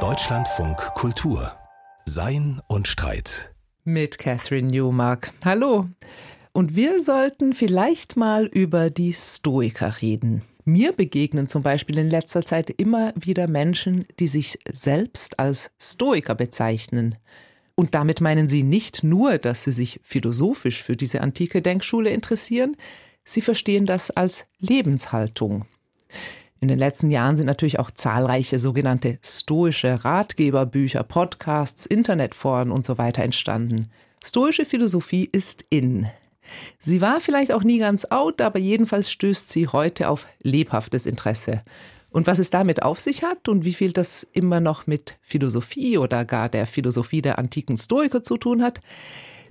Deutschlandfunk Kultur Sein und Streit mit Catherine Newmark. Hallo. Und wir sollten vielleicht mal über die Stoiker reden. Mir begegnen zum Beispiel in letzter Zeit immer wieder Menschen, die sich selbst als Stoiker bezeichnen. Und damit meinen sie nicht nur, dass sie sich philosophisch für diese antike Denkschule interessieren, sie verstehen das als Lebenshaltung. In den letzten Jahren sind natürlich auch zahlreiche sogenannte stoische Ratgeberbücher, Podcasts, Internetforen und so weiter entstanden. Stoische Philosophie ist in. Sie war vielleicht auch nie ganz out, aber jedenfalls stößt sie heute auf lebhaftes Interesse. Und was es damit auf sich hat und wie viel das immer noch mit Philosophie oder gar der Philosophie der antiken Stoiker zu tun hat,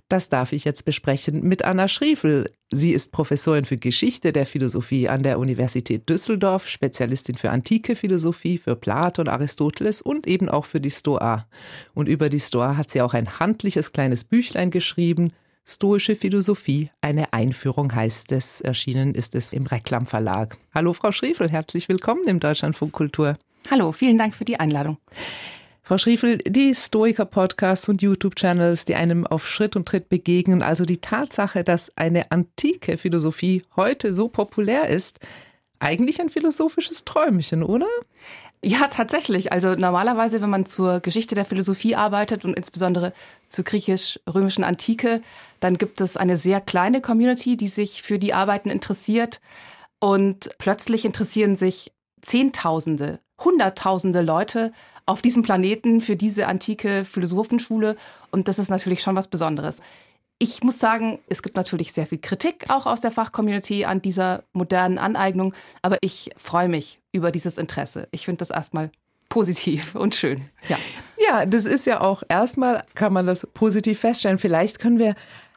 das darf ich jetzt besprechen mit Anna Schriefel. Sie ist Professorin für Geschichte der Philosophie an der Universität Düsseldorf, Spezialistin für antike Philosophie, für Platon, Aristoteles und eben auch für die Stoa. Und über die Stoa hat sie auch ein handliches kleines Büchlein geschrieben, Stoische Philosophie, eine Einführung heißt es. Erschienen ist es im Reklam Verlag. Hallo Frau Schriefel, herzlich willkommen im Deutschlandfunk Kultur. Hallo, vielen Dank für die Einladung. Frau Schriefel, die Stoiker-Podcasts und YouTube-Channels, die einem auf Schritt und Tritt begegnen, also die Tatsache, dass eine antike Philosophie heute so populär ist, eigentlich ein philosophisches Träumchen, oder? Ja, tatsächlich. Also normalerweise, wenn man zur Geschichte der Philosophie arbeitet und insbesondere zur griechisch-römischen Antike, dann gibt es eine sehr kleine Community, die sich für die Arbeiten interessiert. Und plötzlich interessieren sich Zehntausende, Hunderttausende Leute auf diesem Planeten für diese antike Philosophenschule. Und das ist natürlich schon was Besonderes. Ich muss sagen, es gibt natürlich sehr viel Kritik auch aus der Fachcommunity an dieser modernen Aneignung, aber ich freue mich über dieses Interesse. Ich finde das erstmal positiv und schön. Ja. ja, das ist ja auch erstmal, kann man das positiv feststellen. Vielleicht können wir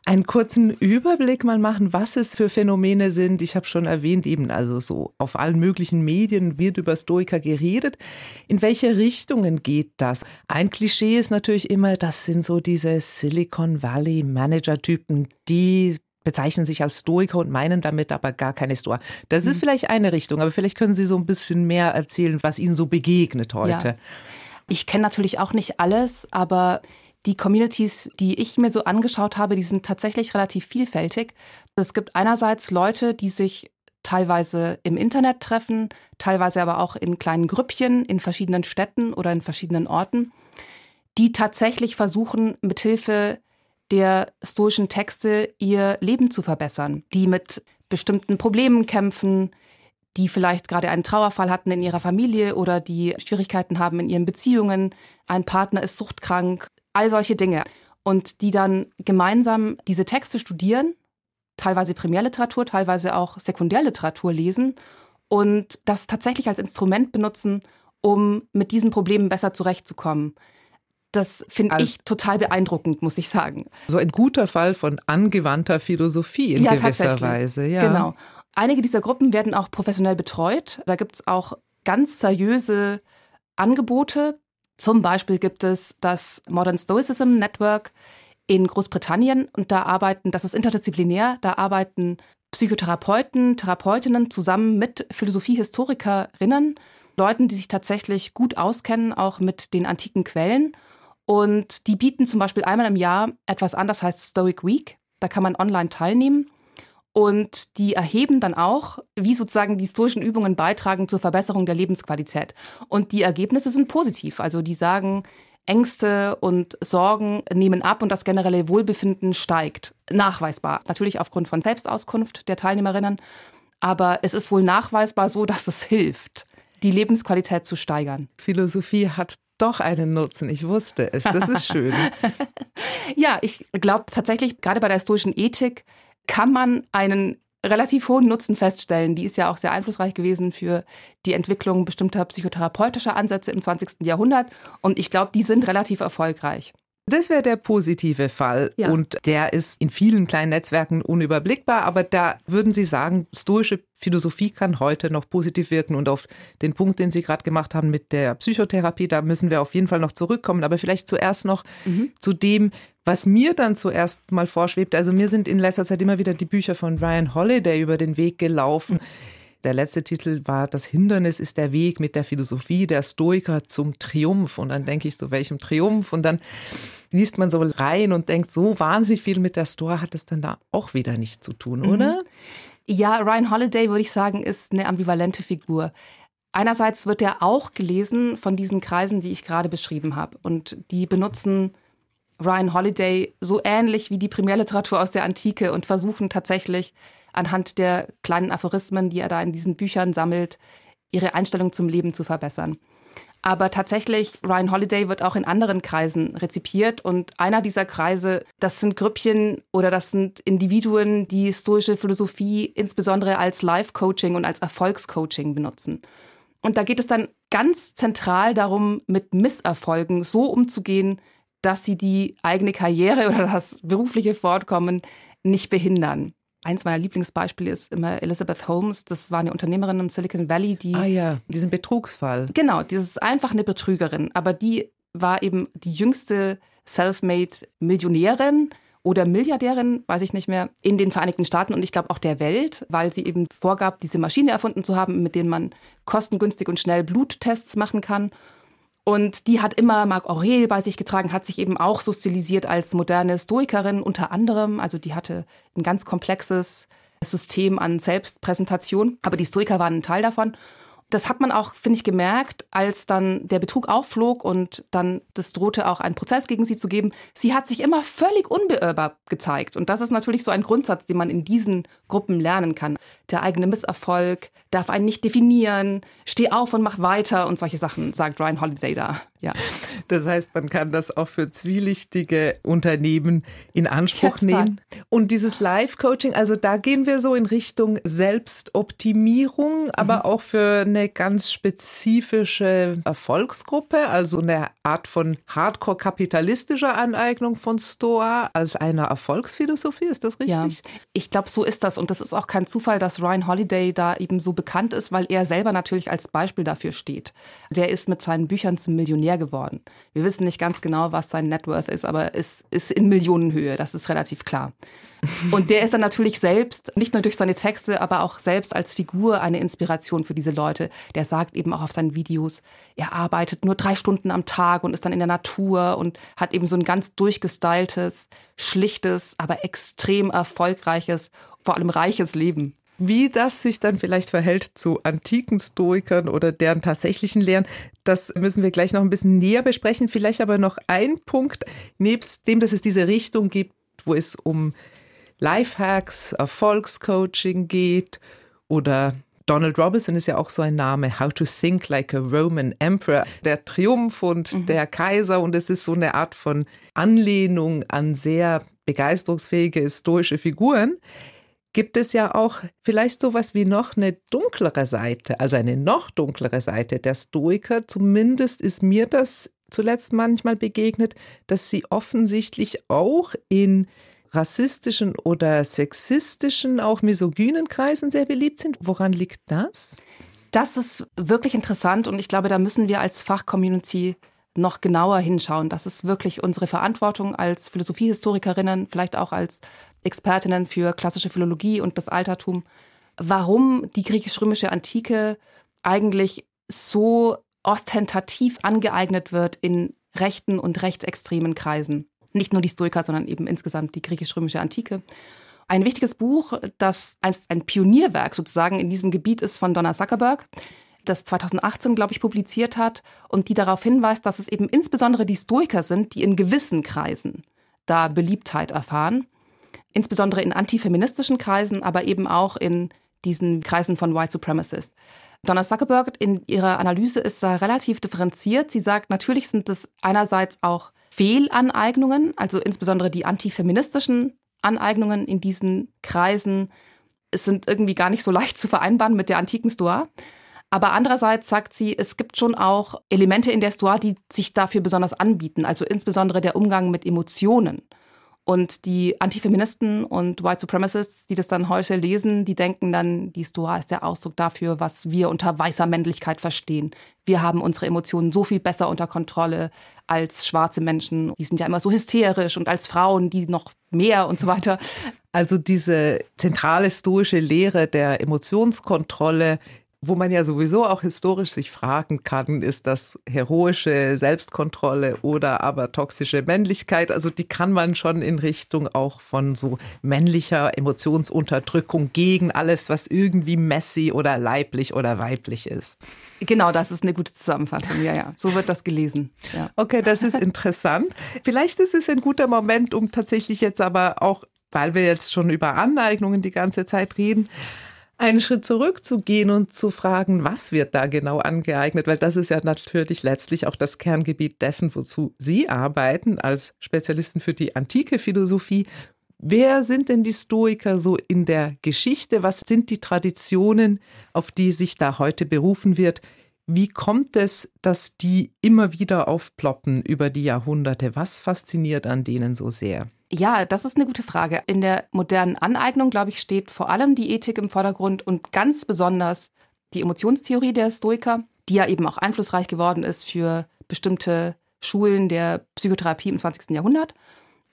einen kurzen Überblick mal machen, was es für Phänomene sind. Ich habe schon erwähnt, eben also so auf allen möglichen Medien wird über Stoiker geredet. In welche Richtungen geht das? Ein Klischee ist natürlich immer, das sind so diese Silicon Valley Manager-Typen, die bezeichnen sich als Stoiker und meinen damit aber gar keine Stoa. Das ist mhm. vielleicht eine Richtung, aber vielleicht können Sie so ein bisschen mehr erzählen, was Ihnen so begegnet heute. Ja. Ich kenne natürlich auch nicht alles, aber die Communities, die ich mir so angeschaut habe, die sind tatsächlich relativ vielfältig. Es gibt einerseits Leute, die sich teilweise im Internet treffen, teilweise aber auch in kleinen Grüppchen in verschiedenen Städten oder in verschiedenen Orten, die tatsächlich versuchen, mithilfe der stoischen Texte ihr Leben zu verbessern, die mit bestimmten Problemen kämpfen, die vielleicht gerade einen Trauerfall hatten in ihrer Familie oder die Schwierigkeiten haben in ihren Beziehungen, ein Partner ist suchtkrank all solche Dinge. Und die dann gemeinsam diese Texte studieren, teilweise Primärliteratur, teilweise auch Sekundärliteratur lesen und das tatsächlich als Instrument benutzen, um mit diesen Problemen besser zurechtzukommen. Das finde also, ich total beeindruckend, muss ich sagen. So ein guter Fall von angewandter Philosophie in ja, gewisser Weise. Ja, genau. Einige dieser Gruppen werden auch professionell betreut. Da gibt es auch ganz seriöse Angebote, zum Beispiel gibt es das Modern Stoicism Network in Großbritannien und da arbeiten, das ist interdisziplinär, da arbeiten Psychotherapeuten, Therapeutinnen zusammen mit Philosophiehistorikerinnen, Leuten, die sich tatsächlich gut auskennen, auch mit den antiken Quellen. Und die bieten zum Beispiel einmal im Jahr etwas an, das heißt Stoic Week. Da kann man online teilnehmen. Und die erheben dann auch, wie sozusagen die stoischen Übungen beitragen zur Verbesserung der Lebensqualität. Und die Ergebnisse sind positiv. Also die sagen, Ängste und Sorgen nehmen ab und das generelle Wohlbefinden steigt. Nachweisbar. Natürlich aufgrund von Selbstauskunft der Teilnehmerinnen. Aber es ist wohl nachweisbar so, dass es hilft, die Lebensqualität zu steigern. Philosophie hat doch einen Nutzen. Ich wusste es. Das ist schön. ja, ich glaube tatsächlich, gerade bei der stoischen Ethik kann man einen relativ hohen Nutzen feststellen. Die ist ja auch sehr einflussreich gewesen für die Entwicklung bestimmter psychotherapeutischer Ansätze im 20. Jahrhundert. Und ich glaube, die sind relativ erfolgreich. Das wäre der positive Fall. Ja. Und der ist in vielen kleinen Netzwerken unüberblickbar. Aber da würden Sie sagen, stoische Philosophie kann heute noch positiv wirken. Und auf den Punkt, den Sie gerade gemacht haben mit der Psychotherapie, da müssen wir auf jeden Fall noch zurückkommen. Aber vielleicht zuerst noch mhm. zu dem, was mir dann zuerst mal vorschwebt. Also mir sind in letzter Zeit immer wieder die Bücher von Ryan Holiday über den Weg gelaufen. Mhm Der letzte Titel war Das Hindernis ist der Weg mit der Philosophie der Stoiker zum Triumph. Und dann denke ich so, welchem Triumph? Und dann liest man so rein und denkt, so wahnsinnig viel mit der Stoa hat es dann da auch wieder nicht zu tun, mhm. oder? Ja, Ryan Holiday, würde ich sagen, ist eine ambivalente Figur. Einerseits wird er auch gelesen von diesen Kreisen, die ich gerade beschrieben habe. Und die benutzen Ryan Holiday so ähnlich wie die Primärliteratur aus der Antike und versuchen tatsächlich anhand der kleinen Aphorismen, die er da in diesen Büchern sammelt, ihre Einstellung zum Leben zu verbessern. Aber tatsächlich, Ryan Holiday wird auch in anderen Kreisen rezipiert und einer dieser Kreise, das sind Grüppchen oder das sind Individuen, die stoische Philosophie insbesondere als Life-Coaching und als Erfolgscoaching benutzen. Und da geht es dann ganz zentral darum, mit Misserfolgen so umzugehen, dass sie die eigene Karriere oder das berufliche Fortkommen nicht behindern. Eins meiner Lieblingsbeispiele ist immer Elizabeth Holmes. Das war eine Unternehmerin im Silicon Valley, die. Ah ja, diesen Betrugsfall. Genau, dieses ist einfach eine Betrügerin. Aber die war eben die jüngste self-made Millionärin oder Milliardärin, weiß ich nicht mehr, in den Vereinigten Staaten und ich glaube auch der Welt, weil sie eben vorgab, diese Maschine erfunden zu haben, mit denen man kostengünstig und schnell Bluttests machen kann. Und die hat immer Marc Aurel bei sich getragen, hat sich eben auch sozialisiert als moderne Stoikerin unter anderem. Also die hatte ein ganz komplexes System an Selbstpräsentation. Aber die Stoiker waren ein Teil davon. Das hat man auch, finde ich, gemerkt, als dann der Betrug aufflog und dann das drohte auch einen Prozess gegen sie zu geben. Sie hat sich immer völlig unbeirrbar gezeigt. Und das ist natürlich so ein Grundsatz, den man in diesen Gruppen lernen kann. Der eigene Misserfolg darf einen nicht definieren. Steh auf und mach weiter und solche Sachen, sagt Ryan Holiday da. Ja. Das heißt, man kann das auch für zwielichtige Unternehmen in Anspruch ja, nehmen. Und dieses Live-Coaching, also da gehen wir so in Richtung Selbstoptimierung, aber mhm. auch für eine ganz spezifische Erfolgsgruppe, also eine Art von hardcore-kapitalistischer Aneignung von Stoa als einer Erfolgsphilosophie. Ist das richtig? Ja, ich glaube, so ist das. Und das ist auch kein Zufall, dass Ryan Holiday da eben so bekannt ist, weil er selber natürlich als Beispiel dafür steht. Der ist mit seinen Büchern zum Millionär Millionär geworden. Wir wissen nicht ganz genau, was sein Net Worth ist, aber es ist in Millionenhöhe, das ist relativ klar. Und der ist dann natürlich selbst, nicht nur durch seine Texte, aber auch selbst als Figur eine Inspiration für diese Leute. Der sagt eben auch auf seinen Videos, er arbeitet nur drei Stunden am Tag und ist dann in der Natur und hat eben so ein ganz durchgestyltes, schlichtes, aber extrem erfolgreiches, vor allem reiches Leben. Wie das sich dann vielleicht verhält zu antiken Stoikern oder deren tatsächlichen Lehren, das müssen wir gleich noch ein bisschen näher besprechen. Vielleicht aber noch ein Punkt, nebst dem, dass es diese Richtung gibt, wo es um Lifehacks, Erfolgscoaching geht oder Donald Robinson ist ja auch so ein Name, How to Think Like a Roman Emperor, der Triumph und mhm. der Kaiser und es ist so eine Art von Anlehnung an sehr begeisterungsfähige stoische Figuren gibt es ja auch vielleicht sowas wie noch eine dunklere Seite, also eine noch dunklere Seite der Stoiker. Zumindest ist mir das zuletzt manchmal begegnet, dass sie offensichtlich auch in rassistischen oder sexistischen, auch misogynen Kreisen sehr beliebt sind. Woran liegt das? Das ist wirklich interessant und ich glaube, da müssen wir als Fachcommunity noch genauer hinschauen. Das ist wirklich unsere Verantwortung als Philosophiehistorikerinnen, vielleicht auch als Expertinnen für klassische Philologie und das Altertum, warum die griechisch-römische Antike eigentlich so ostentativ angeeignet wird in rechten und rechtsextremen Kreisen. Nicht nur die Stoiker, sondern eben insgesamt die griechisch-römische Antike. Ein wichtiges Buch, das ein Pionierwerk sozusagen in diesem Gebiet ist von Donna Zuckerberg, das 2018, glaube ich, publiziert hat und die darauf hinweist, dass es eben insbesondere die Stoiker sind, die in gewissen Kreisen da Beliebtheit erfahren insbesondere in antifeministischen Kreisen, aber eben auch in diesen Kreisen von White Supremacists. Donna Zuckerberg in ihrer Analyse ist da relativ differenziert. Sie sagt, natürlich sind es einerseits auch Fehlaneignungen, also insbesondere die antifeministischen Aneignungen in diesen Kreisen es sind irgendwie gar nicht so leicht zu vereinbaren mit der antiken Stoa. Aber andererseits sagt sie, es gibt schon auch Elemente in der Stoa, die sich dafür besonders anbieten, also insbesondere der Umgang mit Emotionen Und die Antifeministen und White Supremacists, die das dann heute lesen, die denken dann, die Stoa ist der Ausdruck dafür, was wir unter weißer Männlichkeit verstehen. Wir haben unsere Emotionen so viel besser unter Kontrolle als schwarze Menschen. Die sind ja immer so hysterisch und als Frauen, die noch mehr und so weiter. Also diese zentrale stoische Lehre der Emotionskontrolle wo man ja sowieso auch historisch sich fragen kann, ist das heroische Selbstkontrolle oder aber toxische Männlichkeit? Also die kann man schon in Richtung auch von so männlicher Emotionsunterdrückung gegen alles, was irgendwie messy oder leiblich oder weiblich ist. Genau, das ist eine gute Zusammenfassung. Ja, ja, so wird das gelesen. Ja. Okay, das ist interessant. Vielleicht ist es ein guter Moment, um tatsächlich jetzt aber auch, weil wir jetzt schon über Aneignungen die ganze Zeit reden, einen Schritt zurückzugehen und zu fragen, was wird da genau angeeignet, weil das ist ja natürlich letztlich auch das Kerngebiet dessen, wozu Sie arbeiten als Spezialisten für die antike Philosophie. Wer sind denn die Stoiker so in der Geschichte? Was sind die Traditionen, auf die sich da heute berufen wird? Wie kommt es, dass die immer wieder aufploppen über die Jahrhunderte? Was fasziniert an denen so sehr? Ja, das ist eine gute Frage. In der modernen Aneignung, glaube ich, steht vor allem die Ethik im Vordergrund und ganz besonders die Emotionstheorie der Stoiker, die ja eben auch einflussreich geworden ist für bestimmte Schulen der Psychotherapie im 20. Jahrhundert.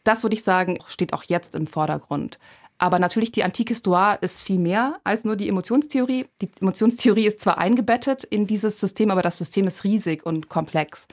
Das würde ich sagen, steht auch jetzt im Vordergrund. Aber natürlich, die antike Stoa ist viel mehr als nur die Emotionstheorie. Die Emotionstheorie ist zwar eingebettet in dieses System, aber das System ist riesig und komplex.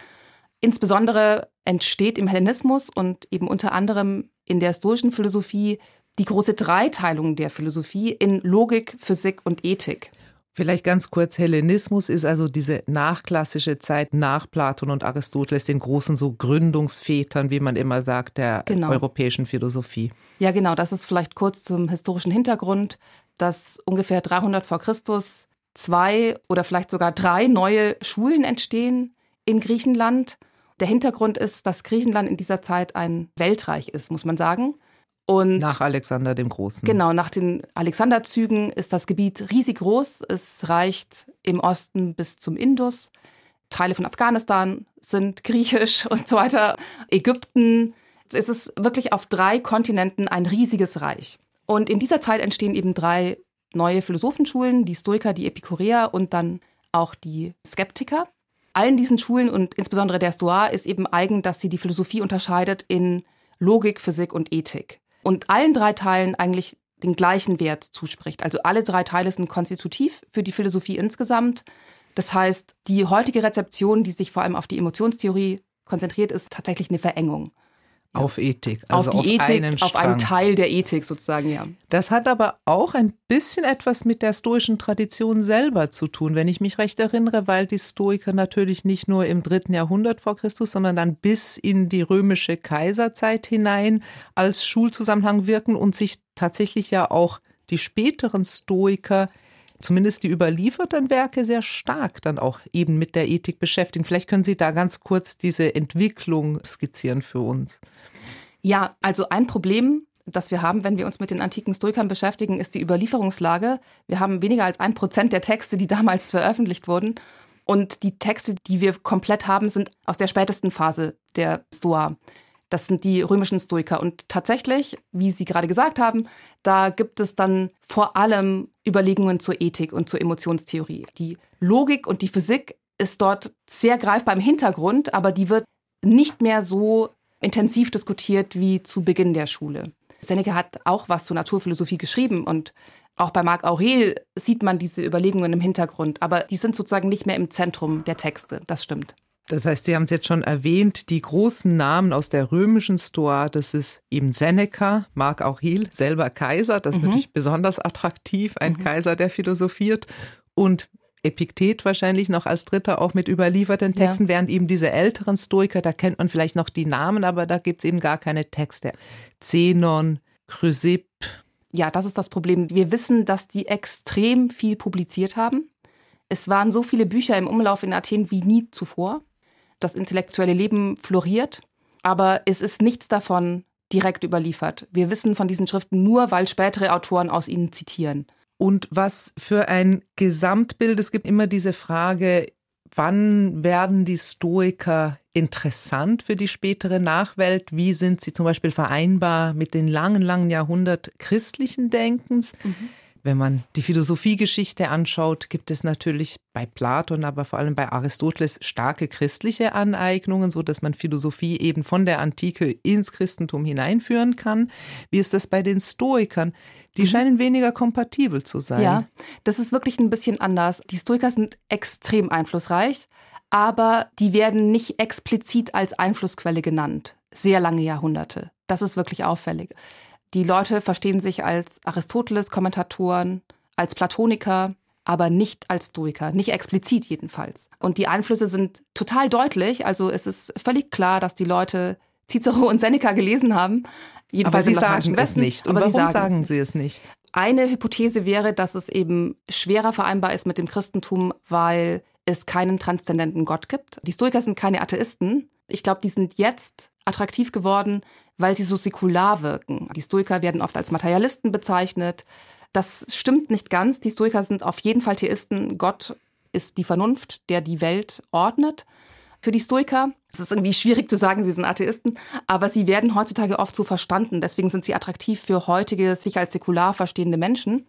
Insbesondere entsteht im Hellenismus und eben unter anderem in der stoischen Philosophie die große Dreiteilung der Philosophie in Logik, Physik und Ethik. Vielleicht ganz kurz, Hellenismus ist also diese nachklassische Zeit nach Platon und Aristoteles, den großen so Gründungsvätern, wie man immer sagt, der genau. europäischen Philosophie. Ja, genau, das ist vielleicht kurz zum historischen Hintergrund, dass ungefähr 300 vor Christus zwei oder vielleicht sogar drei neue Schulen entstehen in Griechenland der Hintergrund ist, dass Griechenland in dieser Zeit ein Weltreich ist, muss man sagen. Und nach Alexander dem Großen. Genau, nach den Alexanderzügen ist das Gebiet riesig groß. Es reicht im Osten bis zum Indus. Teile von Afghanistan sind griechisch und so weiter. Ägypten. Es ist wirklich auf drei Kontinenten ein riesiges Reich. Und in dieser Zeit entstehen eben drei neue Philosophenschulen, die Stoiker, die Epikureer und dann auch die Skeptiker allen diesen Schulen und insbesondere der Stoa ist eben eigen, dass sie die Philosophie unterscheidet in Logik, Physik und Ethik. Und allen drei Teilen eigentlich den gleichen Wert zuspricht. Also alle drei Teile sind konstitutiv für die Philosophie insgesamt. Das heißt, die heutige Rezeption, die sich vor allem auf die Emotionstheorie konzentriert, ist tatsächlich eine Verengung. Auf Ethik. Also auf die auf Ethik, einen auf einen Teil der Ethik sozusagen, ja. Das hat aber auch ein bisschen etwas mit der stoischen Tradition selber zu tun, wenn ich mich recht erinnere, weil die Stoiker natürlich nicht nur im dritten Jahrhundert vor Christus, sondern dann bis in die römische Kaiserzeit hinein als Schulzusammenhang wirken und sich tatsächlich ja auch die späteren Stoiker zumindest die überlieferten Werke sehr stark dann auch eben mit der Ethik beschäftigen. Vielleicht können Sie da ganz kurz diese Entwicklung skizzieren für uns. Ja, also ein Problem, das wir haben, wenn wir uns mit den antiken Stoikern beschäftigen, ist die Überlieferungslage. Wir haben weniger als ein Prozent der Texte, die damals veröffentlicht wurden. Und die Texte, die wir komplett haben, sind aus der spätesten Phase der Stoa. Das sind die römischen Stoiker. Und tatsächlich, wie Sie gerade gesagt haben, da gibt es dann vor allem Überlegungen zur Ethik und zur Emotionstheorie. Die Logik und die Physik ist dort sehr greifbar im Hintergrund, aber die wird nicht mehr so intensiv diskutiert wie zu Beginn der Schule. Seneca hat auch was zur Naturphilosophie geschrieben und auch bei Marc Aurel sieht man diese Überlegungen im Hintergrund, aber die sind sozusagen nicht mehr im Zentrum der Texte. Das stimmt. Das heißt, Sie haben es jetzt schon erwähnt, die großen Namen aus der römischen Stoa, das ist eben Seneca, Marc Aurel, selber Kaiser, das ist mhm. natürlich besonders attraktiv, ein mhm. Kaiser, der philosophiert. Und Epiktet wahrscheinlich noch als dritter auch mit überlieferten Texten, ja. während eben diese älteren Stoiker, da kennt man vielleicht noch die Namen, aber da gibt es eben gar keine Texte. Zenon, Chrysipp. Ja, das ist das Problem. Wir wissen, dass die extrem viel publiziert haben. Es waren so viele Bücher im Umlauf in Athen wie nie zuvor. Das intellektuelle Leben floriert, aber es ist nichts davon direkt überliefert. Wir wissen von diesen Schriften nur, weil spätere Autoren aus ihnen zitieren und was für ein Gesamtbild. Es gibt immer diese Frage, wann werden die Stoiker interessant für die spätere Nachwelt? Wie sind sie zum Beispiel vereinbar mit den langen, langen Jahrhundert christlichen Denkens? Mhm. Wenn man die Philosophiegeschichte anschaut, gibt es natürlich bei Platon, aber vor allem bei Aristoteles starke christliche Aneignungen, so dass man Philosophie eben von der Antike ins Christentum hineinführen kann. Wie ist das bei den Stoikern? Die mhm. scheinen weniger kompatibel zu sein. Ja, das ist wirklich ein bisschen anders. Die Stoiker sind extrem einflussreich, aber die werden nicht explizit als Einflussquelle genannt. Sehr lange Jahrhunderte. Das ist wirklich auffällig. Die Leute verstehen sich als Aristoteles-Kommentatoren, als Platoniker, aber nicht als Stoiker, nicht explizit jedenfalls. Und die Einflüsse sind total deutlich. Also es ist völlig klar, dass die Leute Cicero und Seneca gelesen haben. Jedenfalls aber sie sagen es nicht. Und warum sie sagen, sagen sie es nicht? Eine Hypothese wäre, dass es eben schwerer vereinbar ist mit dem Christentum, weil es keinen transzendenten Gott gibt. Die Stoiker sind keine Atheisten. Ich glaube, die sind jetzt attraktiv geworden, weil sie so säkular wirken. Die Stoiker werden oft als Materialisten bezeichnet. Das stimmt nicht ganz. Die Stoiker sind auf jeden Fall Theisten. Gott ist die Vernunft, der die Welt ordnet. Für die Stoiker, es ist irgendwie schwierig zu sagen, sie sind Atheisten, aber sie werden heutzutage oft so verstanden. Deswegen sind sie attraktiv für heutige, sich als säkular verstehende Menschen.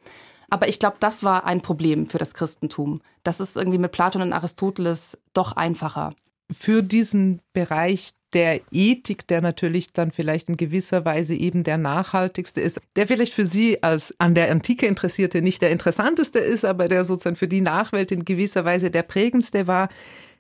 Aber ich glaube, das war ein Problem für das Christentum. Das ist irgendwie mit Platon und Aristoteles doch einfacher. Für diesen Bereich der Ethik, der natürlich dann vielleicht in gewisser Weise eben der nachhaltigste ist, der vielleicht für Sie als an der Antike Interessierte nicht der interessanteste ist, aber der sozusagen für die Nachwelt in gewisser Weise der prägendste war.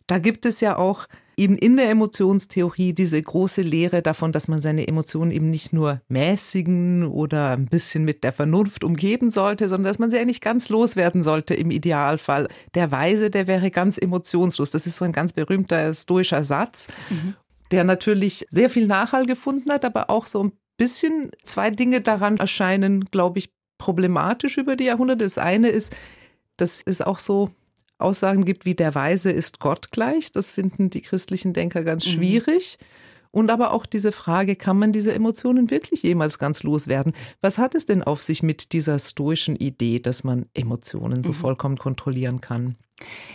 Da gibt es ja auch eben in der Emotionstheorie diese große Lehre davon, dass man seine Emotionen eben nicht nur mäßigen oder ein bisschen mit der Vernunft umgeben sollte, sondern dass man sie eigentlich ganz loswerden sollte im Idealfall. Der Weise, der wäre ganz emotionslos. Das ist so ein ganz berühmter stoischer Satz. Mhm der natürlich sehr viel Nachhall gefunden hat, aber auch so ein bisschen zwei Dinge daran erscheinen, glaube ich, problematisch über die Jahrhunderte. Das eine ist, dass es auch so Aussagen gibt wie der Weise ist Gott gleich. Das finden die christlichen Denker ganz mhm. schwierig. Mhm. Und aber auch diese Frage, kann man diese Emotionen wirklich jemals ganz loswerden? Was hat es denn auf sich mit dieser stoischen Idee, dass man Emotionen so mhm. vollkommen kontrollieren kann?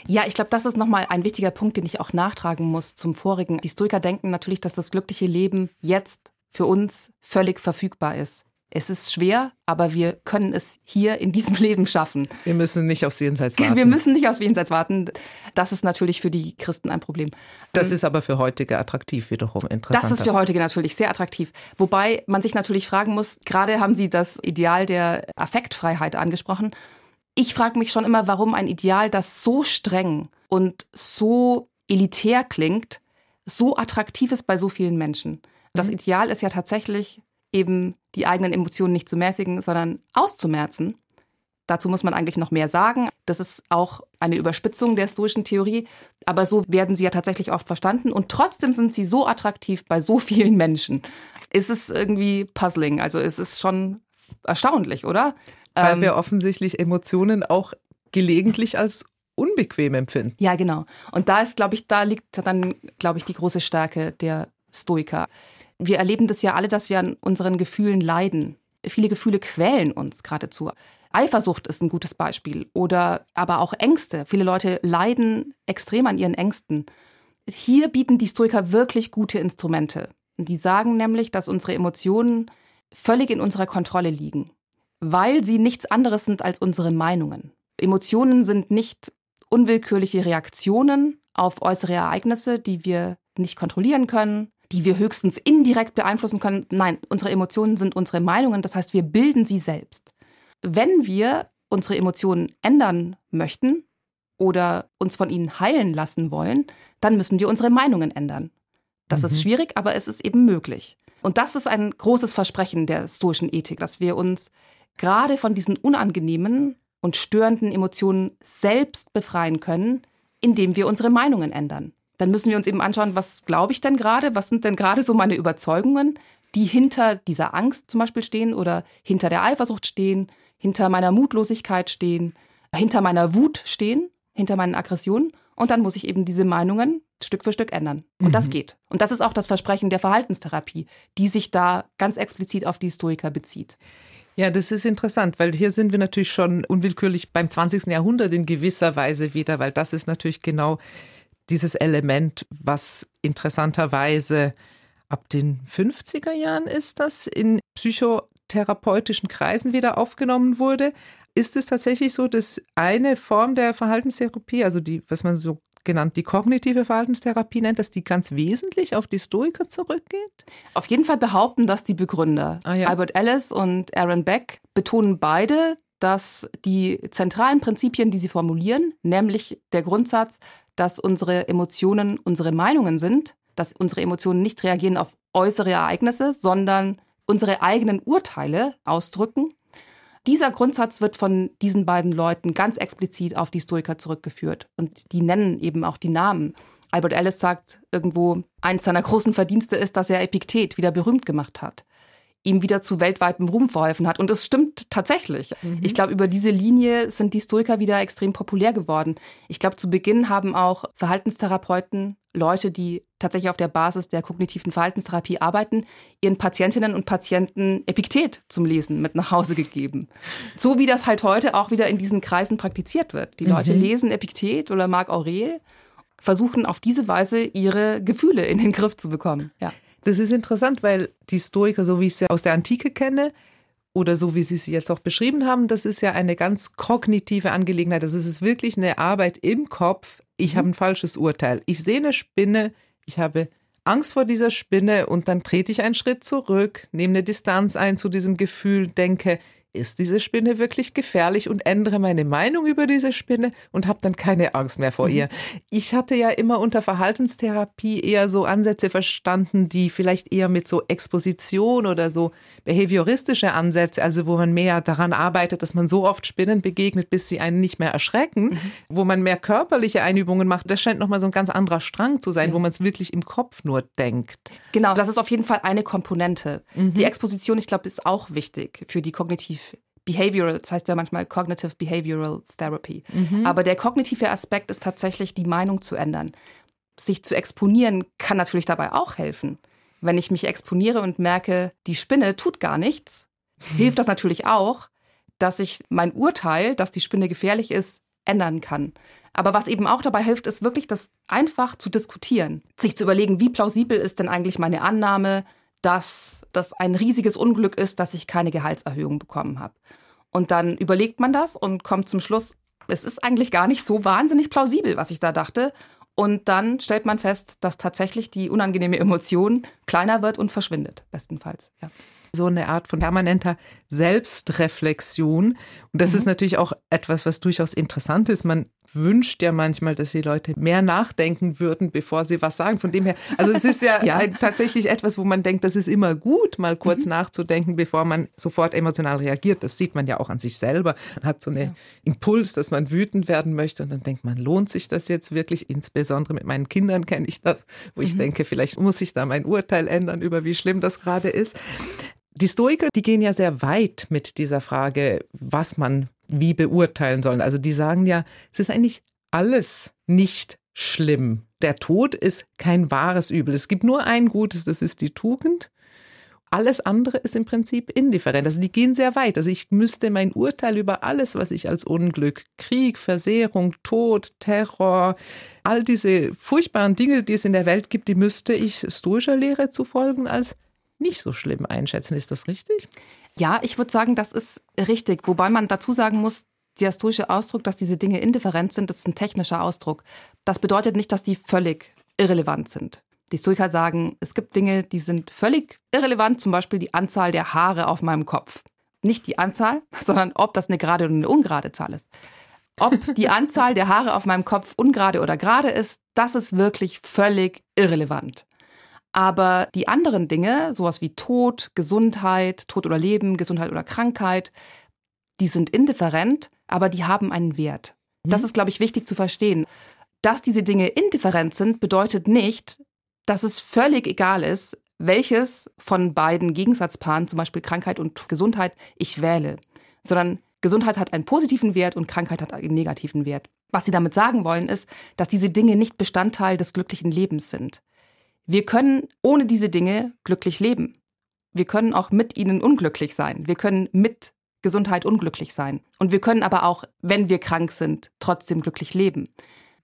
Ja, ich glaube, das ist nochmal ein wichtiger Punkt, den ich auch nachtragen muss zum vorigen. Die Stoiker denken natürlich, dass das glückliche Leben jetzt für uns völlig verfügbar ist. Es ist schwer, aber wir können es hier in diesem Leben schaffen. Wir müssen nicht aufs Jenseits warten. Wir müssen nicht aufs Jenseits warten. Das ist natürlich für die Christen ein Problem. Das ähm, ist aber für heutige attraktiv wiederum interessant. Das ist für heutige natürlich sehr attraktiv. Wobei man sich natürlich fragen muss, gerade haben Sie das Ideal der Affektfreiheit angesprochen ich frage mich schon immer, warum ein Ideal, das so streng und so elitär klingt, so attraktiv ist bei so vielen Menschen. Das mhm. Ideal ist ja tatsächlich eben die eigenen Emotionen nicht zu mäßigen, sondern auszumerzen. Dazu muss man eigentlich noch mehr sagen. Das ist auch eine Überspitzung der stoischen Theorie, aber so werden sie ja tatsächlich oft verstanden und trotzdem sind sie so attraktiv bei so vielen Menschen. Es ist irgendwie puzzling, also es ist schon erstaunlich, oder? Weil ähm, wir offensichtlich Emotionen auch gelegentlich als unbequem empfinden. Ja, genau. Und da ist, glaube ich, da liegt dann, glaube ich, die große Stärke der Stoiker. Wir erleben das ja alle, dass wir an unseren Gefühlen leiden. Viele Gefühle quälen uns geradezu. Eifersucht ist ein gutes Beispiel oder aber auch Ängste. Viele Leute leiden extrem an ihren Ängsten. Hier bieten die Stoiker wirklich gute Instrumente. Die sagen nämlich, dass unsere Emotionen völlig in unserer Kontrolle liegen weil sie nichts anderes sind als unsere Meinungen. Emotionen sind nicht unwillkürliche Reaktionen auf äußere Ereignisse, die wir nicht kontrollieren können, die wir höchstens indirekt beeinflussen können. Nein, unsere Emotionen sind unsere Meinungen, das heißt, wir bilden sie selbst. Wenn wir unsere Emotionen ändern möchten oder uns von ihnen heilen lassen wollen, dann müssen wir unsere Meinungen ändern. Das mhm. ist schwierig, aber es ist eben möglich. Und das ist ein großes Versprechen der stoischen Ethik, dass wir uns gerade von diesen unangenehmen und störenden Emotionen selbst befreien können, indem wir unsere Meinungen ändern. Dann müssen wir uns eben anschauen, was glaube ich denn gerade, was sind denn gerade so meine Überzeugungen, die hinter dieser Angst zum Beispiel stehen oder hinter der Eifersucht stehen, hinter meiner Mutlosigkeit stehen, hinter meiner Wut stehen, hinter meinen Aggressionen. Und dann muss ich eben diese Meinungen Stück für Stück ändern. Und mhm. das geht. Und das ist auch das Versprechen der Verhaltenstherapie, die sich da ganz explizit auf die Stoiker bezieht. Ja, das ist interessant, weil hier sind wir natürlich schon unwillkürlich beim 20. Jahrhundert in gewisser Weise wieder, weil das ist natürlich genau dieses Element, was interessanterweise ab den 50er Jahren ist das in psychotherapeutischen Kreisen wieder aufgenommen wurde. Ist es tatsächlich so, dass eine Form der Verhaltenstherapie, also die, was man so genannt die kognitive Verhaltenstherapie nennt, dass die ganz wesentlich auf die Stoiker zurückgeht? Auf jeden Fall behaupten das die Begründer. Ah, ja. Albert Ellis und Aaron Beck betonen beide, dass die zentralen Prinzipien, die sie formulieren, nämlich der Grundsatz, dass unsere Emotionen unsere Meinungen sind, dass unsere Emotionen nicht reagieren auf äußere Ereignisse, sondern unsere eigenen Urteile ausdrücken. Dieser Grundsatz wird von diesen beiden Leuten ganz explizit auf die Stoiker zurückgeführt und die nennen eben auch die Namen. Albert Ellis sagt irgendwo, eins seiner großen Verdienste ist, dass er Epiktet wieder berühmt gemacht hat ihm wieder zu weltweitem Ruhm verholfen hat. Und es stimmt tatsächlich. Mhm. Ich glaube, über diese Linie sind die Stoiker wieder extrem populär geworden. Ich glaube, zu Beginn haben auch Verhaltenstherapeuten, Leute, die tatsächlich auf der Basis der kognitiven Verhaltenstherapie arbeiten, ihren Patientinnen und Patienten Epiktet zum Lesen mit nach Hause gegeben. So wie das halt heute auch wieder in diesen Kreisen praktiziert wird. Die Leute mhm. lesen Epiktet oder Marc Aurel, versuchen auf diese Weise ihre Gefühle in den Griff zu bekommen. Ja. Das ist interessant, weil die Stoiker, so wie ich sie aus der Antike kenne, oder so wie Sie sie jetzt auch beschrieben haben, das ist ja eine ganz kognitive Angelegenheit. Also es ist wirklich eine Arbeit im Kopf. Ich mhm. habe ein falsches Urteil. Ich sehe eine Spinne, ich habe Angst vor dieser Spinne und dann trete ich einen Schritt zurück, nehme eine Distanz ein zu diesem Gefühl, denke, ist diese Spinne wirklich gefährlich und ändere meine Meinung über diese Spinne und habe dann keine Angst mehr vor mhm. ihr. Ich hatte ja immer unter Verhaltenstherapie eher so Ansätze verstanden, die vielleicht eher mit so Exposition oder so behavioristische Ansätze, also wo man mehr daran arbeitet, dass man so oft Spinnen begegnet, bis sie einen nicht mehr erschrecken, mhm. wo man mehr körperliche Einübungen macht. Das scheint nochmal so ein ganz anderer Strang zu sein, ja. wo man es wirklich im Kopf nur denkt. Genau, das ist auf jeden Fall eine Komponente. Mhm. Die Exposition, ich glaube, ist auch wichtig für die kognitiv Behavioral, das heißt ja manchmal Cognitive Behavioral Therapy. Mhm. Aber der kognitive Aspekt ist tatsächlich, die Meinung zu ändern. Sich zu exponieren kann natürlich dabei auch helfen. Wenn ich mich exponiere und merke, die Spinne tut gar nichts, hilft das natürlich auch, dass ich mein Urteil, dass die Spinne gefährlich ist, ändern kann. Aber was eben auch dabei hilft, ist wirklich das einfach zu diskutieren. Sich zu überlegen, wie plausibel ist denn eigentlich meine Annahme, dass das ein riesiges Unglück ist, dass ich keine Gehaltserhöhung bekommen habe. Und dann überlegt man das und kommt zum Schluss, es ist eigentlich gar nicht so wahnsinnig plausibel, was ich da dachte. Und dann stellt man fest, dass tatsächlich die unangenehme Emotion kleiner wird und verschwindet, bestenfalls. Ja so eine Art von permanenter Selbstreflexion. Und das mhm. ist natürlich auch etwas, was durchaus interessant ist. Man wünscht ja manchmal, dass die Leute mehr nachdenken würden, bevor sie was sagen. Von dem her, also es ist ja, ja. tatsächlich etwas, wo man denkt, das ist immer gut, mal kurz mhm. nachzudenken, bevor man sofort emotional reagiert. Das sieht man ja auch an sich selber. Man hat so einen ja. Impuls, dass man wütend werden möchte und dann denkt man, lohnt sich das jetzt wirklich? Insbesondere mit meinen Kindern kenne ich das, wo mhm. ich denke, vielleicht muss ich da mein Urteil ändern über wie schlimm das gerade ist. Die Stoiker, die gehen ja sehr weit mit dieser Frage, was man wie beurteilen soll. Also die sagen ja, es ist eigentlich alles nicht schlimm. Der Tod ist kein wahres Übel. Es gibt nur ein Gutes, das ist die Tugend. Alles andere ist im Prinzip indifferent. Also die gehen sehr weit. Also ich müsste mein Urteil über alles, was ich als Unglück, Krieg, Versehrung, Tod, Terror, all diese furchtbaren Dinge, die es in der Welt gibt, die müsste ich stoischer Lehre zu folgen als nicht so schlimm einschätzen. Ist das richtig? Ja, ich würde sagen, das ist richtig. Wobei man dazu sagen muss, der historische Ausdruck, dass diese Dinge indifferent sind, ist ein technischer Ausdruck. Das bedeutet nicht, dass die völlig irrelevant sind. Die Stoiker sagen, es gibt Dinge, die sind völlig irrelevant, zum Beispiel die Anzahl der Haare auf meinem Kopf. Nicht die Anzahl, sondern ob das eine gerade oder eine ungerade Zahl ist. Ob die Anzahl der Haare auf meinem Kopf ungerade oder gerade ist, das ist wirklich völlig irrelevant. Aber die anderen Dinge, sowas wie Tod, Gesundheit, Tod oder Leben, Gesundheit oder Krankheit, die sind indifferent, aber die haben einen Wert. Mhm. Das ist, glaube ich, wichtig zu verstehen. Dass diese Dinge indifferent sind, bedeutet nicht, dass es völlig egal ist, welches von beiden Gegensatzpaaren, zum Beispiel Krankheit und Gesundheit, ich wähle, sondern Gesundheit hat einen positiven Wert und Krankheit hat einen negativen Wert. Was sie damit sagen wollen, ist, dass diese Dinge nicht Bestandteil des glücklichen Lebens sind. Wir können ohne diese Dinge glücklich leben. Wir können auch mit ihnen unglücklich sein. Wir können mit Gesundheit unglücklich sein. Und wir können aber auch, wenn wir krank sind, trotzdem glücklich leben.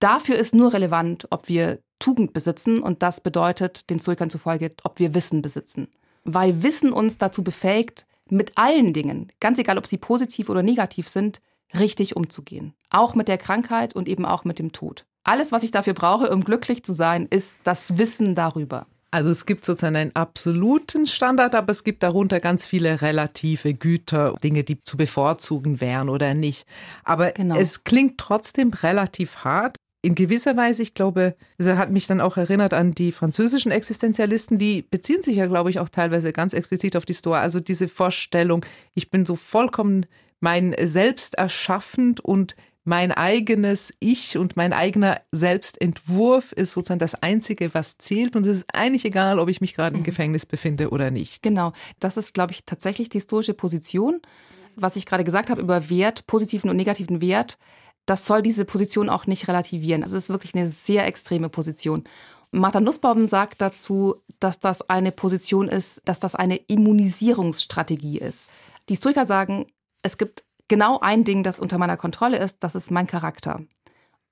Dafür ist nur relevant, ob wir Tugend besitzen und das bedeutet den Stoikern zufolge, ob wir Wissen besitzen. Weil Wissen uns dazu befähigt, mit allen Dingen, ganz egal ob sie positiv oder negativ sind, richtig umzugehen. Auch mit der Krankheit und eben auch mit dem Tod. Alles, was ich dafür brauche, um glücklich zu sein, ist das Wissen darüber. Also es gibt sozusagen einen absoluten Standard, aber es gibt darunter ganz viele relative Güter, Dinge, die zu bevorzugen wären oder nicht. Aber genau. es klingt trotzdem relativ hart. In gewisser Weise, ich glaube, es hat mich dann auch erinnert an die französischen Existenzialisten, die beziehen sich ja, glaube ich, auch teilweise ganz explizit auf die Stoa. Also diese Vorstellung, ich bin so vollkommen mein Selbst erschaffend und mein eigenes Ich und mein eigener Selbstentwurf ist sozusagen das Einzige, was zählt. Und es ist eigentlich egal, ob ich mich gerade im mhm. Gefängnis befinde oder nicht. Genau. Das ist, glaube ich, tatsächlich die historische Position. Was ich gerade gesagt habe über Wert, positiven und negativen Wert, das soll diese Position auch nicht relativieren. Das ist wirklich eine sehr extreme Position. Martha Nussbaum sagt dazu, dass das eine Position ist, dass das eine Immunisierungsstrategie ist. Die Stoiker sagen, es gibt genau ein Ding, das unter meiner Kontrolle ist, das ist mein Charakter.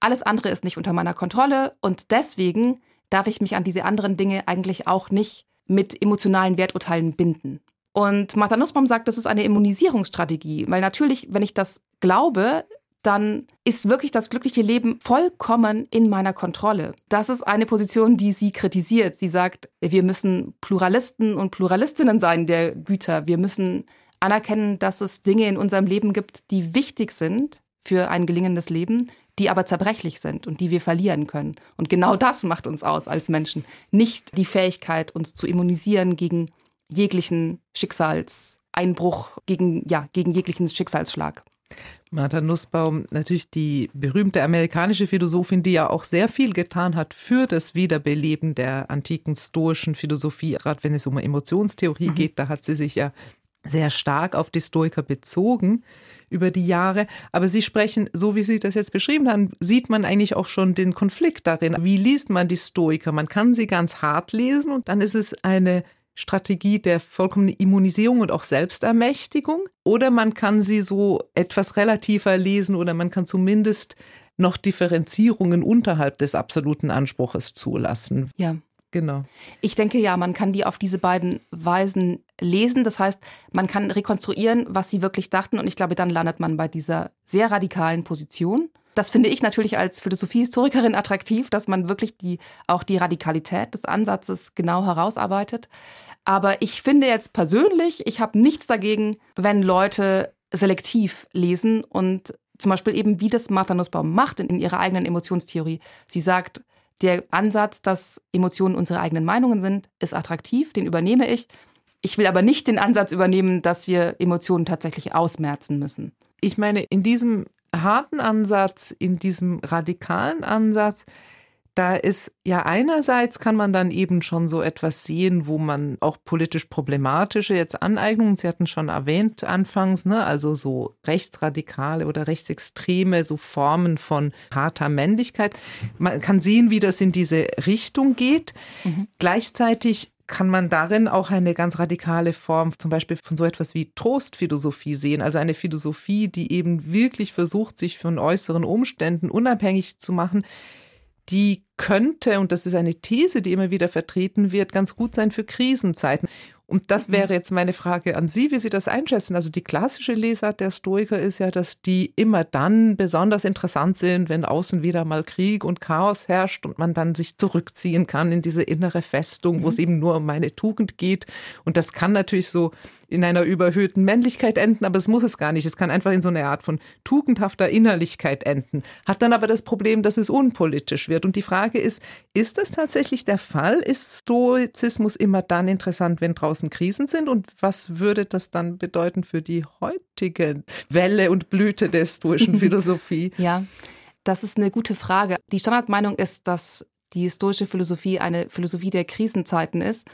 Alles andere ist nicht unter meiner Kontrolle und deswegen darf ich mich an diese anderen Dinge eigentlich auch nicht mit emotionalen Werturteilen binden. Und Martha Nussbaum sagt, das ist eine Immunisierungsstrategie, weil natürlich, wenn ich das glaube, dann ist wirklich das glückliche Leben vollkommen in meiner Kontrolle. Das ist eine Position, die sie kritisiert. Sie sagt, wir müssen Pluralisten und Pluralistinnen sein der Güter. Wir müssen anerkennen, dass es Dinge in unserem Leben gibt, die wichtig sind für ein gelingendes Leben, die aber zerbrechlich sind und die wir verlieren können. Und genau das macht uns aus als Menschen. Nicht die Fähigkeit, uns zu immunisieren gegen jeglichen Schicksalseinbruch, gegen, ja, gegen jeglichen Schicksalsschlag. Martha Nussbaum, natürlich die berühmte amerikanische Philosophin, die ja auch sehr viel getan hat für das Wiederbeleben der antiken stoischen Philosophie, gerade wenn es um Emotionstheorie mhm. geht, da hat sie sich ja sehr stark auf die Stoiker bezogen über die Jahre. Aber Sie sprechen, so wie Sie das jetzt beschrieben haben, sieht man eigentlich auch schon den Konflikt darin. Wie liest man die Stoiker? Man kann sie ganz hart lesen und dann ist es eine Strategie der vollkommenen Immunisierung und auch Selbstermächtigung. Oder man kann sie so etwas relativer lesen oder man kann zumindest noch Differenzierungen unterhalb des absoluten Anspruches zulassen. Ja. Genau. Ich denke ja, man kann die auf diese beiden Weisen lesen. Das heißt, man kann rekonstruieren, was sie wirklich dachten. Und ich glaube, dann landet man bei dieser sehr radikalen Position. Das finde ich natürlich als Philosophiehistorikerin attraktiv, dass man wirklich die, auch die Radikalität des Ansatzes genau herausarbeitet. Aber ich finde jetzt persönlich, ich habe nichts dagegen, wenn Leute selektiv lesen und zum Beispiel eben, wie das Martha Nussbaum macht in, in ihrer eigenen Emotionstheorie. Sie sagt, der Ansatz, dass Emotionen unsere eigenen Meinungen sind, ist attraktiv, den übernehme ich. Ich will aber nicht den Ansatz übernehmen, dass wir Emotionen tatsächlich ausmerzen müssen. Ich meine, in diesem harten Ansatz, in diesem radikalen Ansatz, da ist ja einerseits kann man dann eben schon so etwas sehen, wo man auch politisch problematische jetzt Aneignungen, Sie hatten schon erwähnt anfangs, ne, also so rechtsradikale oder rechtsextreme, so Formen von harter Männlichkeit. Man kann sehen, wie das in diese Richtung geht. Mhm. Gleichzeitig kann man darin auch eine ganz radikale Form zum Beispiel von so etwas wie Trostphilosophie sehen. Also eine Philosophie, die eben wirklich versucht, sich von äußeren Umständen unabhängig zu machen, die könnte, und das ist eine These, die immer wieder vertreten wird, ganz gut sein für Krisenzeiten. Und das mhm. wäre jetzt meine Frage an Sie, wie Sie das einschätzen. Also die klassische Lesart der Stoiker ist ja, dass die immer dann besonders interessant sind, wenn außen wieder mal Krieg und Chaos herrscht und man dann sich zurückziehen kann in diese innere Festung, mhm. wo es mhm. eben nur um meine Tugend geht. Und das kann natürlich so in einer überhöhten Männlichkeit enden, aber es muss es gar nicht. Es kann einfach in so einer Art von tugendhafter Innerlichkeit enden. Hat dann aber das Problem, dass es unpolitisch wird. Und die Frage ist, ist das tatsächlich der Fall? Ist Stoizismus immer dann interessant, wenn draußen Krisen sind? Und was würde das dann bedeuten für die heutige Welle und Blüte der stoischen Philosophie? ja, das ist eine gute Frage. Die Standardmeinung ist, dass die stoische Philosophie eine Philosophie der Krisenzeiten ist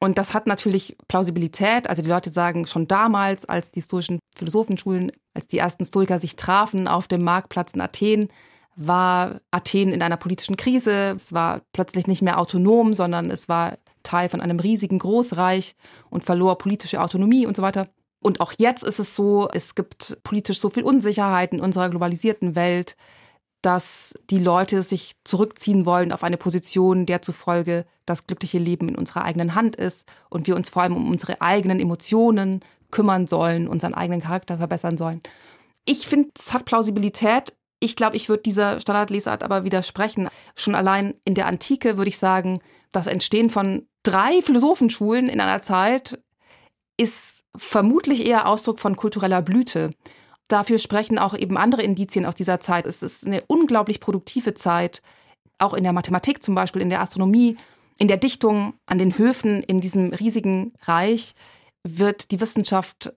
und das hat natürlich Plausibilität. Also die Leute sagen schon damals, als die stoischen Philosophenschulen, als die ersten Stoiker sich trafen auf dem Marktplatz in Athen, war Athen in einer politischen Krise. Es war plötzlich nicht mehr autonom, sondern es war Teil von einem riesigen Großreich und verlor politische Autonomie und so weiter. Und auch jetzt ist es so, es gibt politisch so viel Unsicherheit in unserer globalisierten Welt. Dass die Leute sich zurückziehen wollen auf eine Position, der zufolge das glückliche Leben in unserer eigenen Hand ist und wir uns vor allem um unsere eigenen Emotionen kümmern sollen, unseren eigenen Charakter verbessern sollen. Ich finde, es hat Plausibilität. Ich glaube, ich würde dieser Standardlesart aber widersprechen. Schon allein in der Antike würde ich sagen, das Entstehen von drei Philosophenschulen in einer Zeit ist vermutlich eher Ausdruck von kultureller Blüte. Dafür sprechen auch eben andere Indizien aus dieser Zeit. Es ist eine unglaublich produktive Zeit, auch in der Mathematik zum Beispiel, in der Astronomie, in der Dichtung, an den Höfen, in diesem riesigen Reich wird die Wissenschaft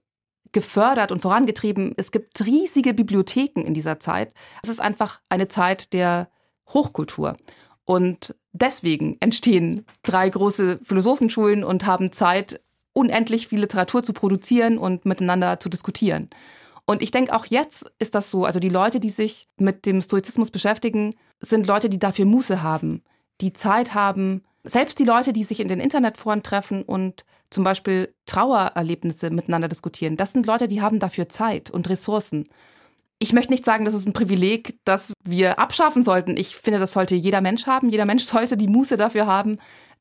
gefördert und vorangetrieben. Es gibt riesige Bibliotheken in dieser Zeit. Es ist einfach eine Zeit der Hochkultur. Und deswegen entstehen drei große Philosophenschulen und haben Zeit, unendlich viel Literatur zu produzieren und miteinander zu diskutieren. Und ich denke, auch jetzt ist das so. Also die Leute, die sich mit dem Stoizismus beschäftigen, sind Leute, die dafür Muße haben, die Zeit haben. Selbst die Leute, die sich in den Internetforen treffen und zum Beispiel Trauererlebnisse miteinander diskutieren, das sind Leute, die haben dafür Zeit und Ressourcen. Ich möchte nicht sagen, das ist ein Privileg, das wir abschaffen sollten. Ich finde, das sollte jeder Mensch haben. Jeder Mensch sollte die Muße dafür haben,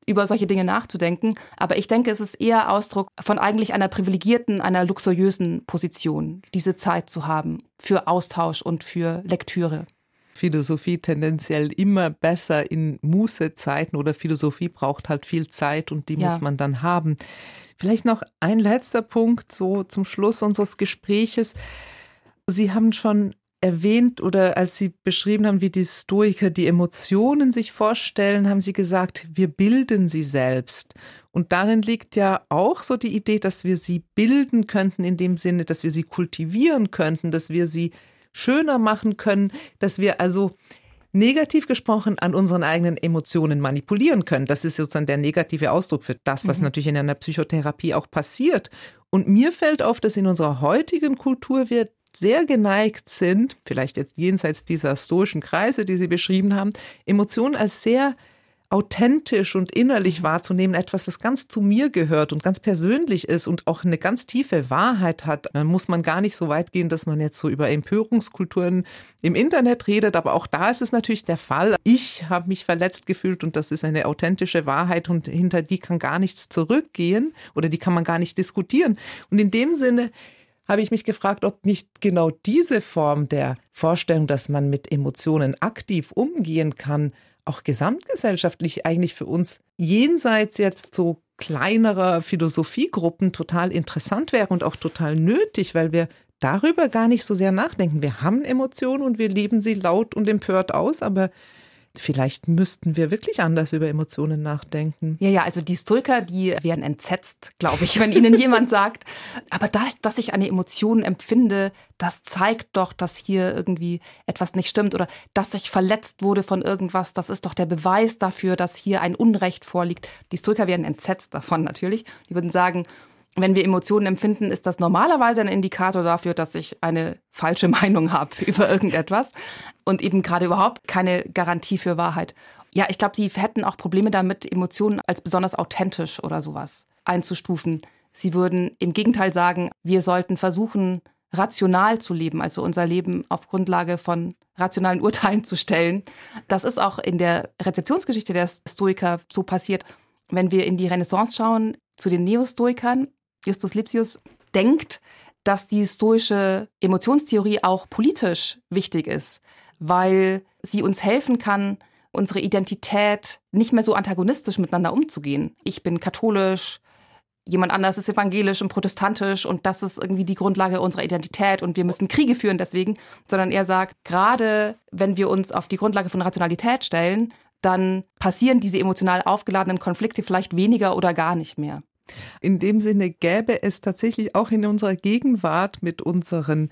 über solche Dinge nachzudenken. Aber ich denke, es ist eher Ausdruck von eigentlich einer privilegierten, einer luxuriösen Position, diese Zeit zu haben für Austausch und für Lektüre. Philosophie tendenziell immer besser in Mußezeiten oder Philosophie braucht halt viel Zeit und die ja. muss man dann haben. Vielleicht noch ein letzter Punkt so zum Schluss unseres Gespräches. Sie haben schon erwähnt oder als Sie beschrieben haben, wie die Stoiker die Emotionen sich vorstellen, haben Sie gesagt, wir bilden sie selbst. Und darin liegt ja auch so die Idee, dass wir sie bilden könnten in dem Sinne, dass wir sie kultivieren könnten, dass wir sie schöner machen können, dass wir also negativ gesprochen an unseren eigenen Emotionen manipulieren können. Das ist sozusagen der negative Ausdruck für das, was mhm. natürlich in einer Psychotherapie auch passiert. Und mir fällt auf, dass in unserer heutigen Kultur wir sehr geneigt sind, vielleicht jetzt jenseits dieser stoischen Kreise, die Sie beschrieben haben, Emotionen als sehr authentisch und innerlich wahrzunehmen, etwas, was ganz zu mir gehört und ganz persönlich ist und auch eine ganz tiefe Wahrheit hat. Dann muss man gar nicht so weit gehen, dass man jetzt so über Empörungskulturen im Internet redet, aber auch da ist es natürlich der Fall. Ich habe mich verletzt gefühlt und das ist eine authentische Wahrheit und hinter die kann gar nichts zurückgehen oder die kann man gar nicht diskutieren. Und in dem Sinne habe ich mich gefragt, ob nicht genau diese Form der Vorstellung, dass man mit Emotionen aktiv umgehen kann, auch gesamtgesellschaftlich eigentlich für uns jenseits jetzt so kleinerer Philosophiegruppen total interessant wäre und auch total nötig, weil wir darüber gar nicht so sehr nachdenken. Wir haben Emotionen und wir leben sie laut und empört aus, aber Vielleicht müssten wir wirklich anders über Emotionen nachdenken. Ja, ja, also die Stoiker, die werden entsetzt, glaube ich, wenn ihnen jemand sagt, aber das, dass ich eine Emotion empfinde, das zeigt doch, dass hier irgendwie etwas nicht stimmt oder dass ich verletzt wurde von irgendwas, das ist doch der Beweis dafür, dass hier ein Unrecht vorliegt. Die Stoiker werden entsetzt davon natürlich. Die würden sagen, wenn wir Emotionen empfinden, ist das normalerweise ein Indikator dafür, dass ich eine falsche Meinung habe über irgendetwas und eben gerade überhaupt keine Garantie für Wahrheit. Ja, ich glaube, sie hätten auch Probleme damit, Emotionen als besonders authentisch oder sowas einzustufen. Sie würden im Gegenteil sagen, wir sollten versuchen, rational zu leben, also unser Leben auf Grundlage von rationalen Urteilen zu stellen. Das ist auch in der Rezeptionsgeschichte der Stoiker so passiert. Wenn wir in die Renaissance schauen, zu den Neostoikern, Justus Lipsius denkt, dass die stoische Emotionstheorie auch politisch wichtig ist, weil sie uns helfen kann, unsere Identität nicht mehr so antagonistisch miteinander umzugehen. Ich bin katholisch, jemand anders ist evangelisch und protestantisch und das ist irgendwie die Grundlage unserer Identität und wir müssen Kriege führen deswegen, sondern er sagt, gerade wenn wir uns auf die Grundlage von Rationalität stellen, dann passieren diese emotional aufgeladenen Konflikte vielleicht weniger oder gar nicht mehr. In dem Sinne gäbe es tatsächlich auch in unserer Gegenwart mit unseren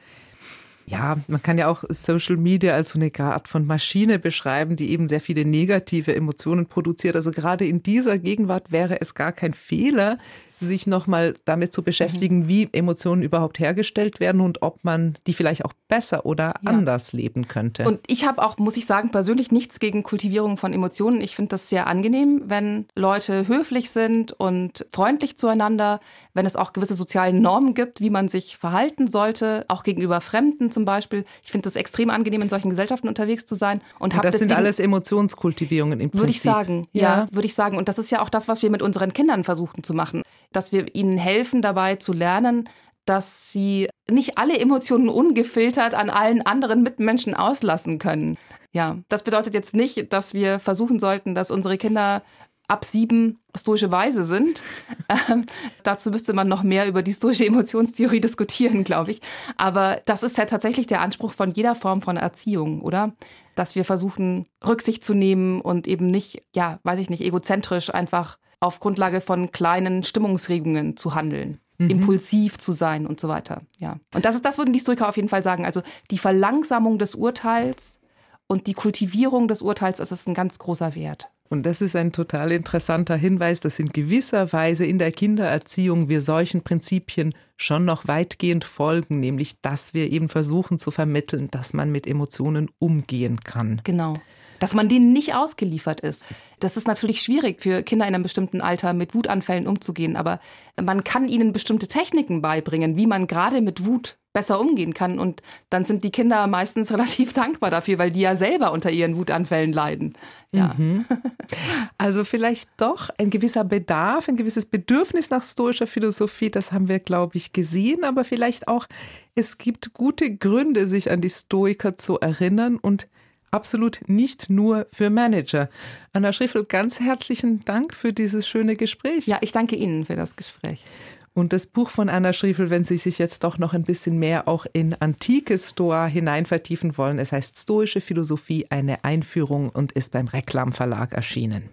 ja, man kann ja auch Social Media als so eine Art von Maschine beschreiben, die eben sehr viele negative Emotionen produziert. Also gerade in dieser Gegenwart wäre es gar kein Fehler, sich nochmal damit zu beschäftigen, mhm. wie Emotionen überhaupt hergestellt werden und ob man die vielleicht auch besser oder ja. anders leben könnte. Und ich habe auch, muss ich sagen, persönlich nichts gegen Kultivierung von Emotionen. Ich finde das sehr angenehm, wenn Leute höflich sind und freundlich zueinander, wenn es auch gewisse soziale Normen gibt, wie man sich verhalten sollte, auch gegenüber Fremden zum Beispiel. Ich finde das extrem angenehm, in solchen Gesellschaften unterwegs zu sein. Und, und das sind alles Emotionskultivierungen im Prinzip. Würde ich sagen, ja, ja würde ich sagen. Und das ist ja auch das, was wir mit unseren Kindern versuchen zu machen dass wir ihnen helfen dabei zu lernen, dass sie nicht alle Emotionen ungefiltert an allen anderen Mitmenschen auslassen können. Ja, das bedeutet jetzt nicht, dass wir versuchen sollten, dass unsere Kinder ab sieben stoische Weise sind. Ähm, dazu müsste man noch mehr über die stoische Emotionstheorie diskutieren, glaube ich. Aber das ist ja tatsächlich der Anspruch von jeder Form von Erziehung, oder? Dass wir versuchen, Rücksicht zu nehmen und eben nicht, ja, weiß ich nicht, egozentrisch einfach auf Grundlage von kleinen Stimmungsregungen zu handeln. Mhm. impulsiv zu sein und so weiter. Ja. Und das ist, das würden die Stoiker auf jeden Fall sagen. Also die Verlangsamung des Urteils und die Kultivierung des Urteils, das ist ein ganz großer Wert. Und das ist ein total interessanter Hinweis, dass in gewisser Weise in der Kindererziehung wir solchen Prinzipien schon noch weitgehend folgen, nämlich dass wir eben versuchen zu vermitteln, dass man mit Emotionen umgehen kann. Genau dass man denen nicht ausgeliefert ist. Das ist natürlich schwierig für Kinder in einem bestimmten Alter mit Wutanfällen umzugehen, aber man kann ihnen bestimmte Techniken beibringen, wie man gerade mit Wut besser umgehen kann. Und dann sind die Kinder meistens relativ dankbar dafür, weil die ja selber unter ihren Wutanfällen leiden. Ja. Mhm. Also vielleicht doch ein gewisser Bedarf, ein gewisses Bedürfnis nach stoischer Philosophie, das haben wir, glaube ich, gesehen, aber vielleicht auch, es gibt gute Gründe, sich an die Stoiker zu erinnern und absolut nicht nur für Manager. Anna Schriffel, ganz herzlichen Dank für dieses schöne Gespräch. Ja, ich danke Ihnen für das Gespräch. Und das Buch von Anna Schriefel, wenn Sie sich jetzt doch noch ein bisschen mehr auch in antike Stoa hinein vertiefen wollen, es heißt Stoische Philosophie, eine Einführung und ist beim Reklamverlag erschienen.